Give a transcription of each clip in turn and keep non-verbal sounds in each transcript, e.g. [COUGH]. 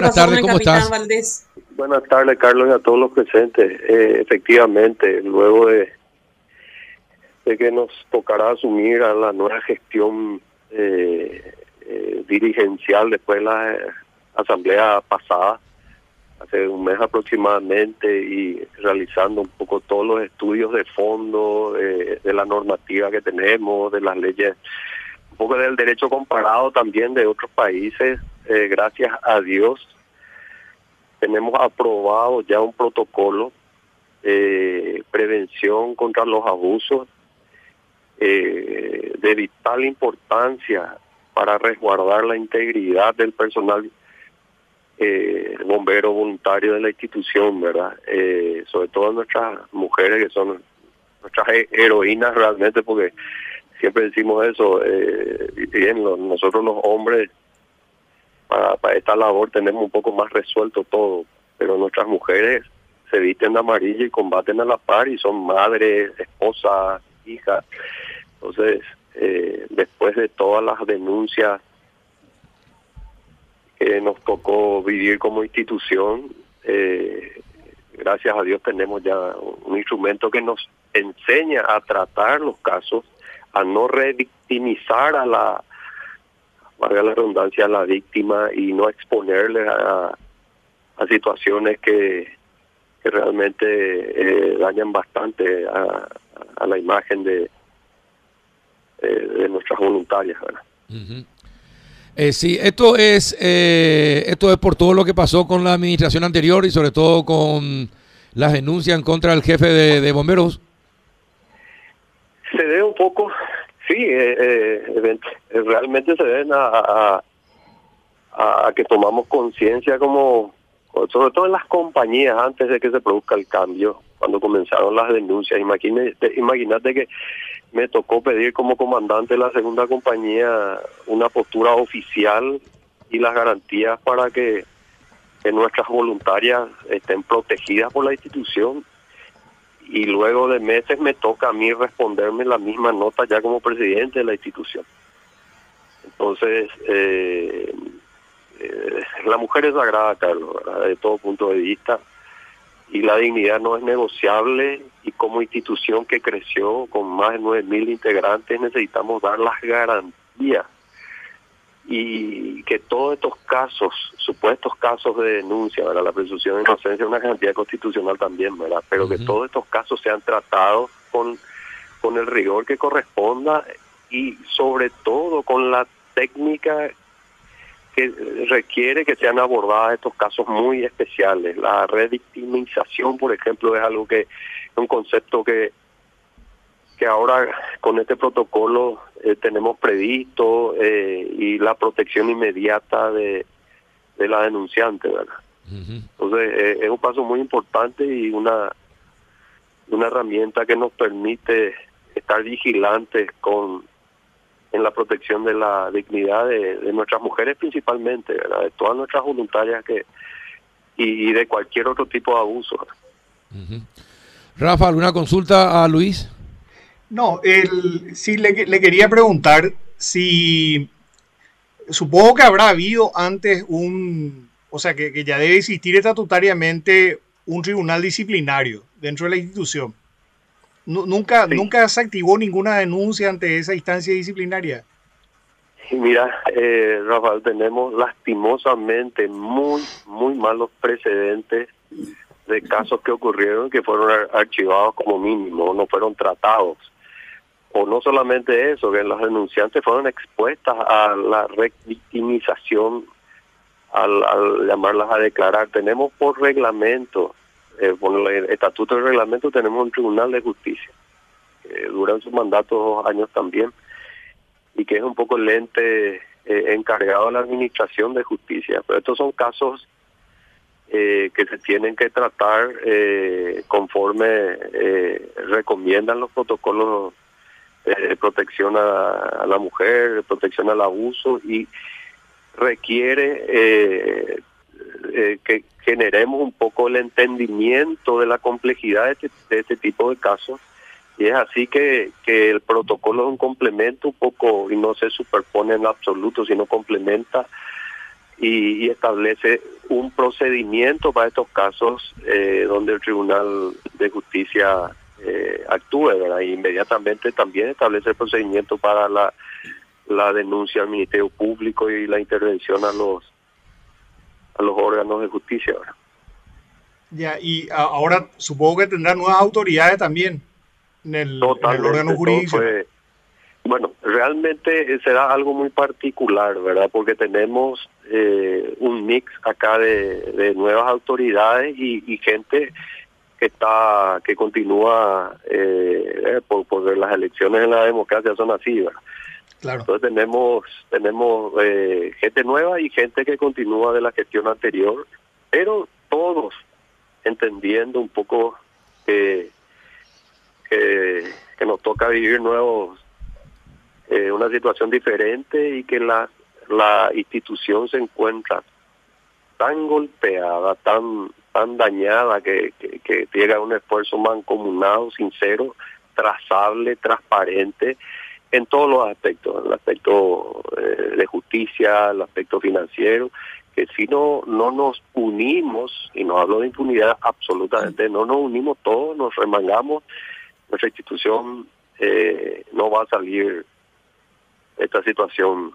buenas tardes, ¿cómo estás? Buenas tardes, Carlos, y a todos los presentes. Eh, efectivamente, luego de, de que nos tocará asumir a la nueva gestión eh, eh, dirigencial después de la asamblea pasada, hace un mes aproximadamente, y realizando un poco todos los estudios de fondo de la normativa que tenemos, de las leyes, un poco del derecho comparado también de otros países, gracias a Dios tenemos aprobado ya un protocolo de prevención contra los abusos eh, de vital importancia para resguardar la integridad del personal eh, bombero voluntario de la institución, ¿verdad? Eh, sobre todo nuestras mujeres que son nuestras heroínas realmente, porque siempre decimos eso, eh, bien, nosotros los hombres para, esta labor tenemos un poco más resuelto todo, pero nuestras mujeres se visten de amarillo y combaten a la par y son madres, esposas, hijas. Entonces, eh, después de todas las denuncias que nos tocó vivir como institución, eh, gracias a Dios tenemos ya un instrumento que nos enseña a tratar los casos, a no revictimizar a la, valga la redundancia, a la víctima y no exponerle a, a situaciones que, que realmente eh, dañan bastante a, a la imagen de, eh, de nuestras voluntarias. Eh, sí, esto es, eh, esto es por todo lo que pasó con la administración anterior y sobre todo con las denuncias en contra del jefe de, bomberos. Se debe un poco, sí, eh, realmente se deben a, a, que tomamos conciencia como, sobre todo en las compañías antes de que se produzca el cambio, cuando comenzaron las denuncias. Imagínate, imagínate que me tocó pedir como comandante de la segunda compañía una postura oficial y las garantías para que, nuestras voluntarias estén protegidas por la institución y luego de meses me toca a mí responderme la misma nota ya como presidente de la institución. Entonces, eh, eh, la mujer es sagrada, Carlos, de todo punto de vista. Y la dignidad no es negociable. Y como institución que creció con más de 9.000 integrantes necesitamos dar las garantías y que todos estos casos, supuestos casos de denuncia, ¿verdad? la presunción de inocencia es una garantía constitucional también, ¿verdad? pero que todos estos casos sean tratados con, con el rigor que corresponda y sobre todo con la técnica que requiere que sean abordadas estos casos muy especiales. La revictimización, por ejemplo, es algo que un concepto que que ahora con este protocolo eh, tenemos previsto eh, y la protección inmediata de, de la denunciante, ¿verdad? Entonces eh, es un paso muy importante y una una herramienta que nos permite estar vigilantes con en la protección de la dignidad de, nuestras mujeres principalmente, de todas nuestras voluntarias que y, de cualquier otro tipo de abuso. Rafa, ¿alguna consulta a Luis? No, el, sí le, le quería preguntar si supongo que habrá habido antes un, o sea, que, que ya debe existir estatutariamente un tribunal disciplinario dentro de la institución. ¿Nunca, ¿Nunca se activó ninguna denuncia ante esa instancia disciplinaria? Mira, eh, Rafael, tenemos lastimosamente muy, muy malos precedentes de casos que ocurrieron que fueron archivados como mínimo, no fueron tratados. O no solamente eso, que las denunciantes fueron expuestas a la revictimización al, llamarlas a declarar. Tenemos por reglamento eh, el estatuto de reglamento tenemos un tribunal de justicia, que dura en su mandato dos años también, y que es un poco el ente eh, encargado de la administración de justicia. Pero estos son casos eh, que se tienen que tratar eh, conforme recomiendan los protocolos de protección a, la mujer, protección al abuso y requiere que generemos un poco el entendimiento de la complejidad de este, de este tipo de casos. Y es así que, el protocolo es un complemento un poco, y no se superpone en absoluto, sino complementa y, establece un procedimiento para estos casos eh, donde el Tribunal de Justicia eh, actúe, ¿verdad? Y inmediatamente también establece el procedimiento para la, la denuncia al Ministerio Público y la intervención a los a los órganos de justicia, ¿verdad? Ya, y ahora supongo que tendrá nuevas autoridades también en el, órgano jurídico. Bueno, realmente será algo muy particular, ¿verdad? Porque tenemos eh, un mix acá de, nuevas autoridades y, gente que está que continúa eh, por, las elecciones en la democracia son así, ¿verdad? Claro. Entonces tenemos tenemos eh, gente nueva y gente que continúa de la gestión anterior, pero todos entendiendo un poco que, que, que nos toca vivir nuevos eh, una situación diferente y que la, la institución se encuentra tan golpeada, tan tan dañada que, que, llega un esfuerzo mancomunado, sincero, trazable, transparente en todos los aspectos, el aspecto eh, de justicia, el aspecto financiero, que si no no nos unimos, y no hablo de impunidad absolutamente, no nos unimos todos, nos remangamos, nuestra institución eh, no va a salir esta situación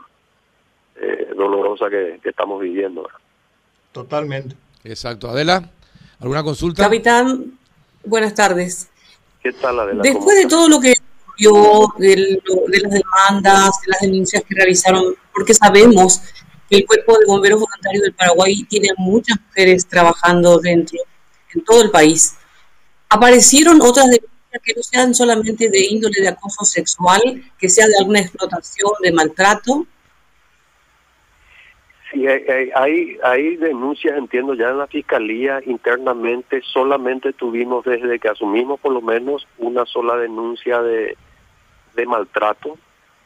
eh, dolorosa que, estamos viviendo. Totalmente. Exacto. Adela, ¿alguna consulta? Capitán, buenas tardes. ¿Qué tal, Adela? Después de todo lo que vio, de, de las demandas, de las denuncias que realizaron, porque sabemos que el Cuerpo de Bomberos Voluntarios del Paraguay tiene muchas mujeres trabajando dentro, en todo el país. ¿Aparecieron otras denuncias que no sean solamente de índole de acoso sexual, que sea de alguna explotación, de maltrato? Sí, hay, hay, denuncias, entiendo, ya en la fiscalía internamente solamente tuvimos desde que asumimos por lo menos una sola denuncia de, de maltrato.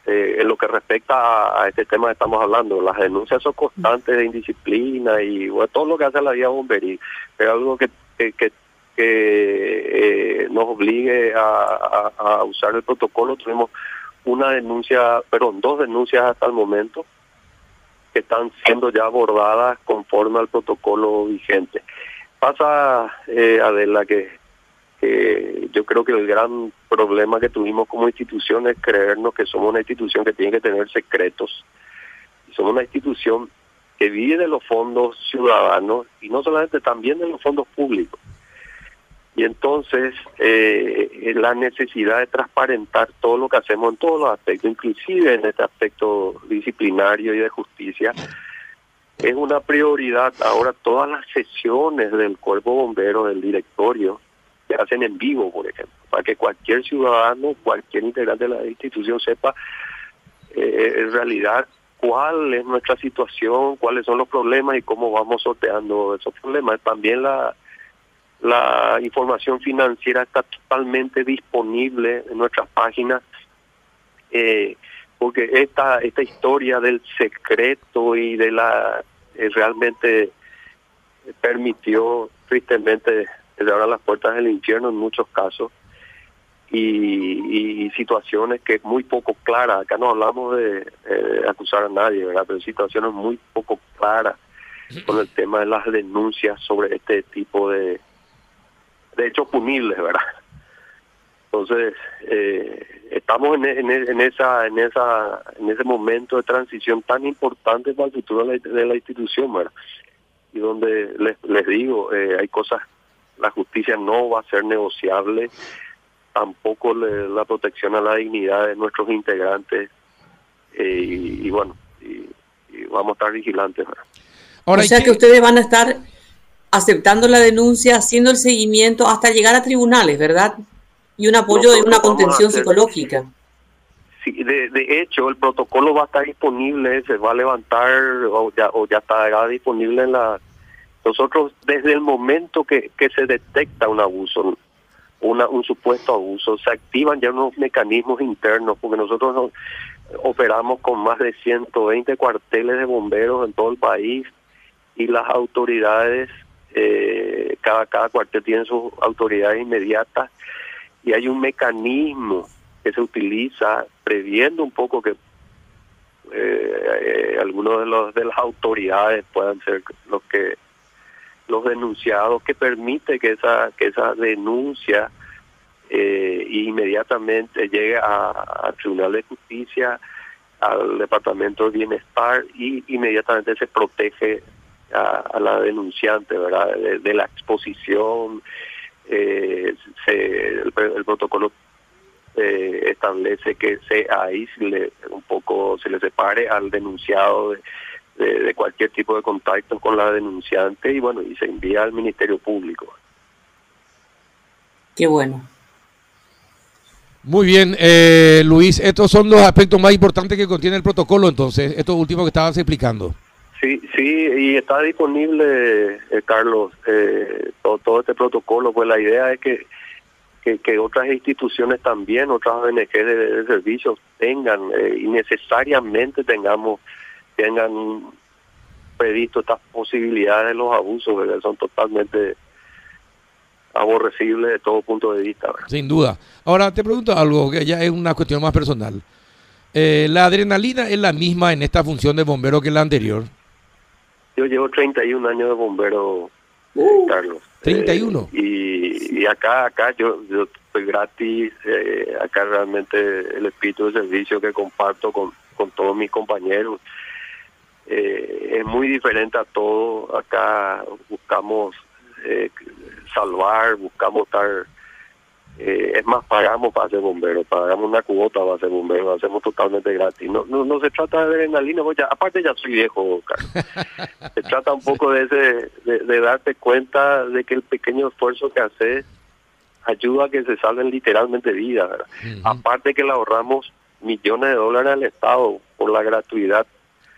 Eh, en lo que respecta a, este tema que estamos hablando, las denuncias son constantes de indisciplina y todo lo que hace la vía bombería, pero algo que, que que eh, nos obligue a, usar el protocolo. Tuvimos una denuncia, perdón, dos denuncias hasta el momento que están siendo ya abordadas conforme al protocolo vigente. Pasa, eh, Adela, que, yo creo que el gran problema que tuvimos como institución es creernos que somos una institución que tiene que tener secretos. Somos una institución que vive de los fondos ciudadanos y no solamente también de los fondos públicos. Y entonces eh, la necesidad de transparentar todo lo que hacemos en todos los aspectos, inclusive en este aspecto disciplinario y de justicia, es una prioridad. Ahora todas las sesiones del cuerpo bombero, del directorio, se hacen en vivo, por ejemplo, para que cualquier ciudadano, cualquier integrante de la institución sepa eh, en realidad cuál es nuestra situación, cuáles son los problemas y cómo vamos sorteando esos problemas. También la la información financiera está totalmente disponible en nuestras páginas, eh, porque esta esta historia del secreto y de la eh, realmente permitió tristemente cerrar las puertas del infierno en muchos casos y, situaciones que muy poco claras. Acá no hablamos de, de acusar a nadie, ¿verdad? Pero situaciones muy poco claras con el [CLEARS THROAT] tema de las denuncias sobre este tipo de, de hecho punibles, ¿verdad? Entonces, eh, estamos en, en, esa, en, esa, en ese momento de transición tan importante para el futuro de la, institución, ¿verdad? Y donde les, les digo, eh, hay cosas, la justicia no va a ser negociable, tampoco la protección a la dignidad de nuestros integrantes, eh, y, bueno, y, vamos a estar vigilantes, ¿verdad? Ahora, o sea que ustedes van a estar aceptando la denuncia, haciendo el seguimiento hasta llegar a tribunales, ¿verdad? Y un apoyo de una contención psicológica. Sí, de, de, hecho, el protocolo va a estar disponible, se va a levantar o ya, o ya está disponible en la... Nosotros, desde el momento que, que se detecta un abuso, una, un supuesto abuso, se activan ya unos mecanismos internos, porque nosotros operamos con más de 120 cuarteles de bomberos en todo el país y las autoridades eh, cada, cada cuartel tiene sus autoridades inmediatas y hay un mecanismo que se utiliza previendo un poco que eh, algunos de los de las autoridades puedan ser los que los denunciados que permite que esa que esa denuncia eh, inmediatamente llegue al Tribunal de Justicia, al Departamento de Bienestar y inmediatamente se protege a, la denunciante, ¿verdad? De, la exposición, eh, el, protocolo eh, establece que se aísle un poco, se le separe al denunciado de, de, cualquier tipo de contacto con la denunciante y bueno, y se envía al Ministerio Público. Qué bueno. Muy bien, eh, Luis, estos son los aspectos más importantes que contiene el protocolo, entonces, estos últimos que estabas explicando. Sí, sí, y está disponible, eh, Carlos, eh, todo, este protocolo, pues la idea es que, que, otras instituciones también, otras ONG de, servicios tengan y necesariamente tengamos, tengan previsto estas posibilidades de los abusos, que son totalmente aborrecible de todo punto de vista. Sin duda. Ahora te pregunto algo que ya es una cuestión más personal. Eh, ¿La adrenalina es la misma en esta función de bombero que la anterior? Yo llevo 31 años de bombero, uh, Carlos. 31. Eh, y, y, acá, acá yo, yo estoy gratis. Eh, acá realmente el espíritu de servicio que comparto con, con todos mis compañeros es muy diferente a todo. Acá buscamos eh, salvar, buscamos estar, eh, es más, pagamos para ser bombero, pagamos una cuota para ser bombero, lo hacemos totalmente gratis. No, no, no se trata de adrenalina, ya, aparte ya soy viejo, [LAUGHS] se trata un poco de, ese, de, darte cuenta de que el pequeño esfuerzo que haces ayuda a que se salven literalmente vidas, aparte que le ahorramos millones de dólares al Estado por la gratuidad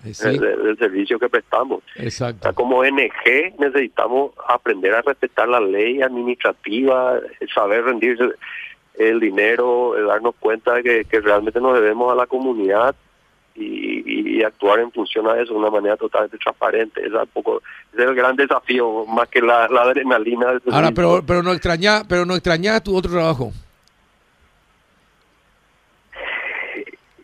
del, servicio que prestamos. Exacto. como ONG necesitamos aprender a respetar la ley administrativa, saber rendirse el dinero, darnos cuenta de que, realmente nos debemos a la comunidad y, actuar en función a eso de una manera totalmente transparente. Es, un poco, es el gran desafío, más que la, adrenalina. Ahora, pero, pero no extraña, pero no extraña tu otro trabajo.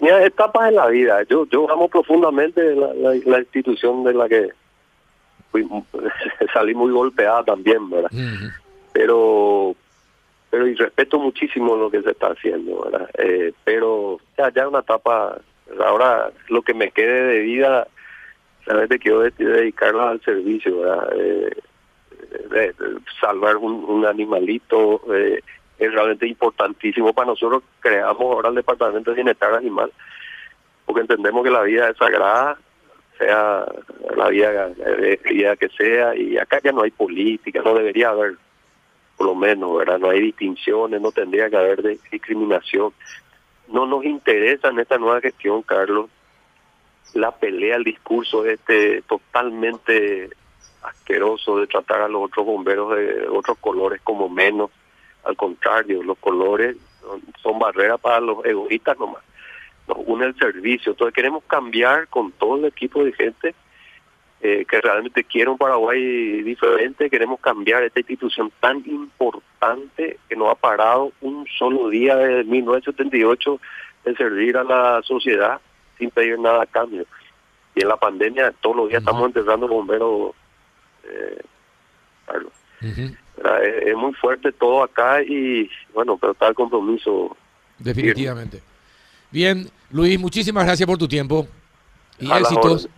Mira, etapas en la vida. Yo yo amo profundamente la, institución de la que [LAUGHS] salí muy golpeada también, ¿verdad? Pero pero y respeto muchísimo lo que se está haciendo, ¿verdad? Eh, pero ya ya una etapa, ahora lo que me quede de vida, realmente quiero dedicarla al servicio, ¿verdad? Eh, de, salvar un, un animalito, eh, es realmente importantísimo para nosotros. Creamos ahora el Departamento de Bienestar Animal, porque entendemos que la vida es sagrada, sea la vida, vida que sea, y acá ya no hay política, no debería haber, por lo menos, ¿verdad? No hay distinciones, no tendría que haber discriminación. No nos interesa en esta nueva gestión, Carlos, la pelea, el discurso este totalmente asqueroso de tratar a los otros bomberos de otros colores como menos al contrario, los colores son barreras para los egoístas nomás. Nos une el servicio. Entonces queremos cambiar con todo el equipo de gente eh, que realmente quiere un Paraguay diferente. Queremos cambiar esta institución tan importante que no ha parado un solo día desde 1978 de servir a la sociedad sin pedir nada a cambio. Y en la pandemia todos los días estamos enterrando bomberos. Eh, Carlos. Es, muy fuerte todo acá y bueno, pero está el compromiso. Definitivamente. Bien, Luis, muchísimas gracias por tu tiempo y éxitos.